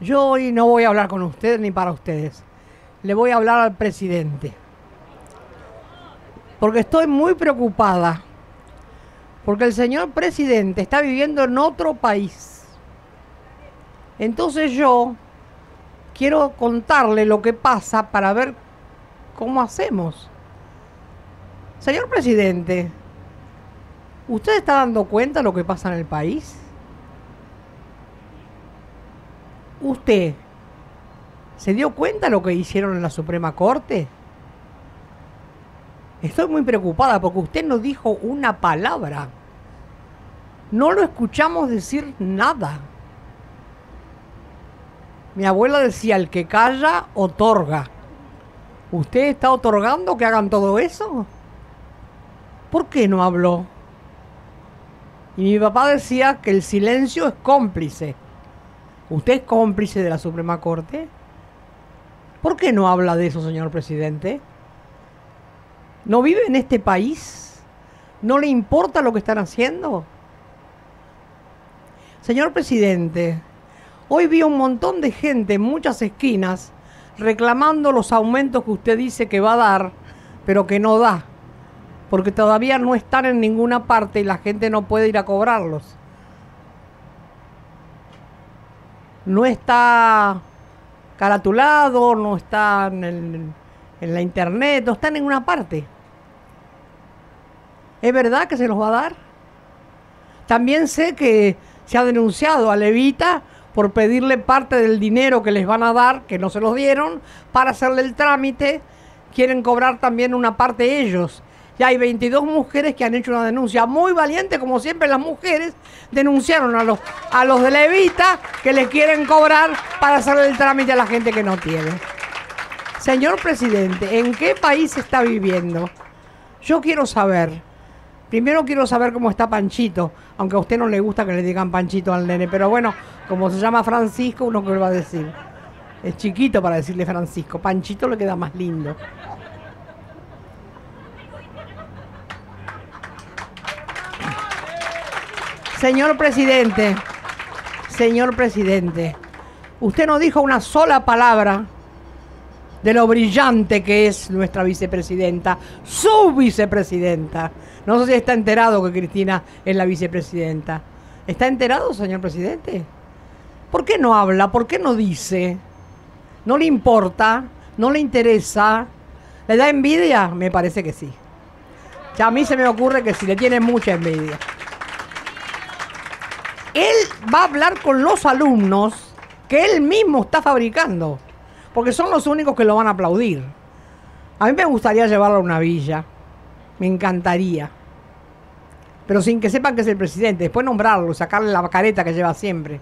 Yo hoy no voy a hablar con ustedes ni para ustedes. Le voy a hablar al presidente. Porque estoy muy preocupada. Porque el señor presidente está viviendo en otro país. Entonces yo quiero contarle lo que pasa para ver cómo hacemos. Señor presidente, ¿usted está dando cuenta de lo que pasa en el país? ¿Usted se dio cuenta lo que hicieron en la Suprema Corte? Estoy muy preocupada porque usted no dijo una palabra. No lo escuchamos decir nada. Mi abuela decía, el que calla, otorga. ¿Usted está otorgando que hagan todo eso? ¿Por qué no habló? Y mi papá decía que el silencio es cómplice. ¿Usted es cómplice de la Suprema Corte? ¿Por qué no habla de eso, señor presidente? ¿No vive en este país? ¿No le importa lo que están haciendo? Señor presidente, hoy vi un montón de gente en muchas esquinas reclamando los aumentos que usted dice que va a dar, pero que no da, porque todavía no están en ninguna parte y la gente no puede ir a cobrarlos. No está caratulado, no está en, en la internet, no está en ninguna parte. ¿Es verdad que se los va a dar? También sé que se ha denunciado a Levita por pedirle parte del dinero que les van a dar, que no se los dieron, para hacerle el trámite. Quieren cobrar también una parte ellos. Ya hay 22 mujeres que han hecho una denuncia muy valiente, como siempre las mujeres denunciaron a los, a los de Levita que les quieren cobrar para hacerle el trámite a la gente que no tiene. Señor presidente, ¿en qué país está viviendo? Yo quiero saber. Primero quiero saber cómo está Panchito, aunque a usted no le gusta que le digan Panchito al nene, pero bueno, como se llama Francisco, uno que le va a decir. Es chiquito para decirle Francisco. Panchito le queda más lindo. Señor presidente, señor presidente, usted no dijo una sola palabra de lo brillante que es nuestra vicepresidenta, su vicepresidenta. No sé si está enterado que Cristina es la vicepresidenta. ¿Está enterado, señor presidente? ¿Por qué no habla? ¿Por qué no dice? ¿No le importa? ¿No le interesa? ¿Le da envidia? Me parece que sí. Ya a mí se me ocurre que sí, le tiene mucha envidia. Él va a hablar con los alumnos que él mismo está fabricando porque son los únicos que lo van a aplaudir. A mí me gustaría llevarlo a una villa, me encantaría, pero sin que sepan que es el presidente, después nombrarlo, sacarle la careta que lleva siempre.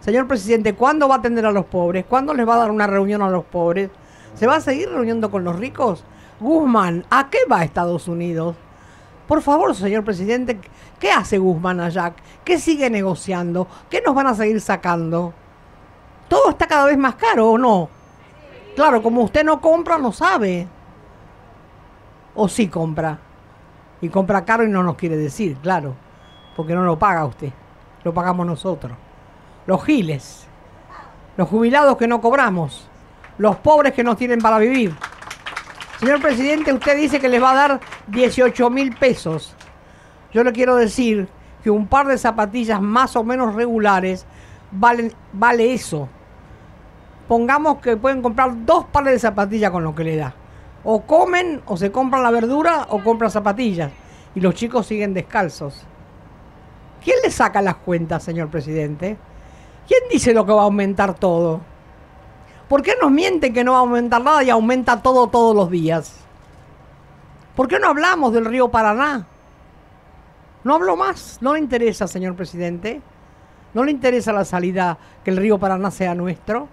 Señor presidente, ¿cuándo va a atender a los pobres? ¿Cuándo les va a dar una reunión a los pobres? ¿Se va a seguir reuniendo con los ricos? Guzmán, ¿a qué va Estados Unidos? Por favor, señor presidente, ¿qué hace Guzmán allá? ¿Qué sigue negociando? ¿Qué nos van a seguir sacando? todo está cada vez más caro, ¿o no? Claro, como usted no compra, no sabe. O sí compra. Y compra caro y no nos quiere decir, claro. Porque no lo paga usted. Lo pagamos nosotros. Los giles. Los jubilados que no cobramos. Los pobres que no tienen para vivir. Señor presidente, usted dice que les va a dar 18 mil pesos. Yo le quiero decir que un par de zapatillas más o menos regulares vale eso pongamos que pueden comprar dos pares de zapatillas con lo que le da. O comen, o se compran la verdura, o compran zapatillas. Y los chicos siguen descalzos. ¿Quién le saca las cuentas, señor presidente? ¿Quién dice lo que va a aumentar todo? ¿Por qué nos mienten que no va a aumentar nada y aumenta todo todos los días? ¿Por qué no hablamos del río Paraná? No hablo más. No le interesa, señor presidente. No le interesa la salida que el río Paraná sea nuestro.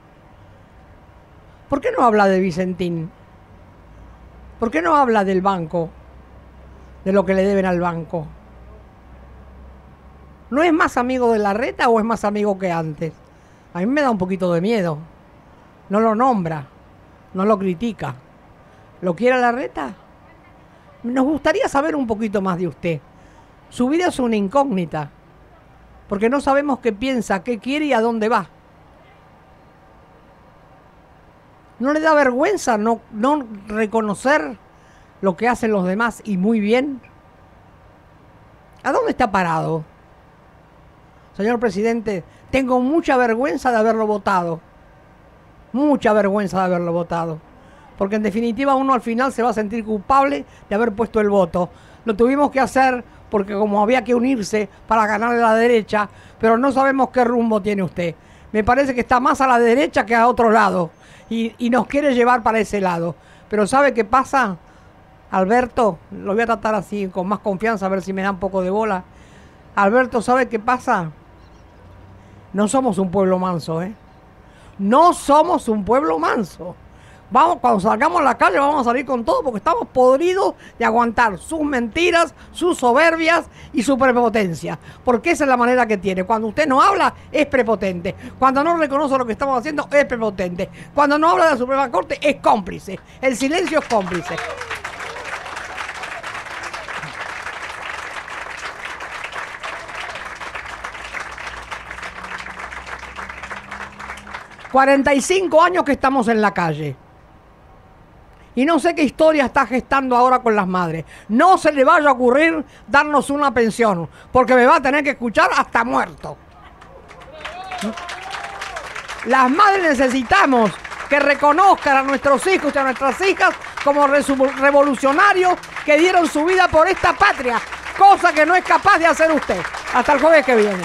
¿Por qué no habla de Vicentín? ¿Por qué no habla del banco? De lo que le deben al banco. ¿No es más amigo de la reta o es más amigo que antes? A mí me da un poquito de miedo. No lo nombra, no lo critica. ¿Lo quiere la reta? Nos gustaría saber un poquito más de usted. Su vida es una incógnita. porque no sabemos qué piensa, qué quiere y a dónde va. ¿No le da vergüenza no, no reconocer lo que hacen los demás y muy bien? ¿A dónde está parado? Señor presidente, tengo mucha vergüenza de haberlo votado. Mucha vergüenza de haberlo votado. Porque en definitiva uno al final se va a sentir culpable de haber puesto el voto. Lo tuvimos que hacer porque como había que unirse para ganarle a la derecha, pero no sabemos qué rumbo tiene usted. Me parece que está más a la derecha que a otro lado y, y nos quiere llevar para ese lado. Pero ¿sabe qué pasa? Alberto, lo voy a tratar así con más confianza a ver si me da un poco de bola. Alberto, ¿sabe qué pasa? No somos un pueblo manso, ¿eh? No somos un pueblo manso. Vamos, cuando salgamos a la calle vamos a salir con todo porque estamos podridos de aguantar sus mentiras, sus soberbias y su prepotencia. Porque esa es la manera que tiene. Cuando usted no habla, es prepotente. Cuando no reconoce lo que estamos haciendo, es prepotente. Cuando no habla de la Suprema Corte, es cómplice. El silencio es cómplice. 45 años que estamos en la calle. Y no sé qué historia está gestando ahora con las madres. No se le vaya a ocurrir darnos una pensión, porque me va a tener que escuchar hasta muerto. Las madres necesitamos que reconozcan a nuestros hijos y a nuestras hijas como revolucionarios que dieron su vida por esta patria, cosa que no es capaz de hacer usted. Hasta el jueves que viene.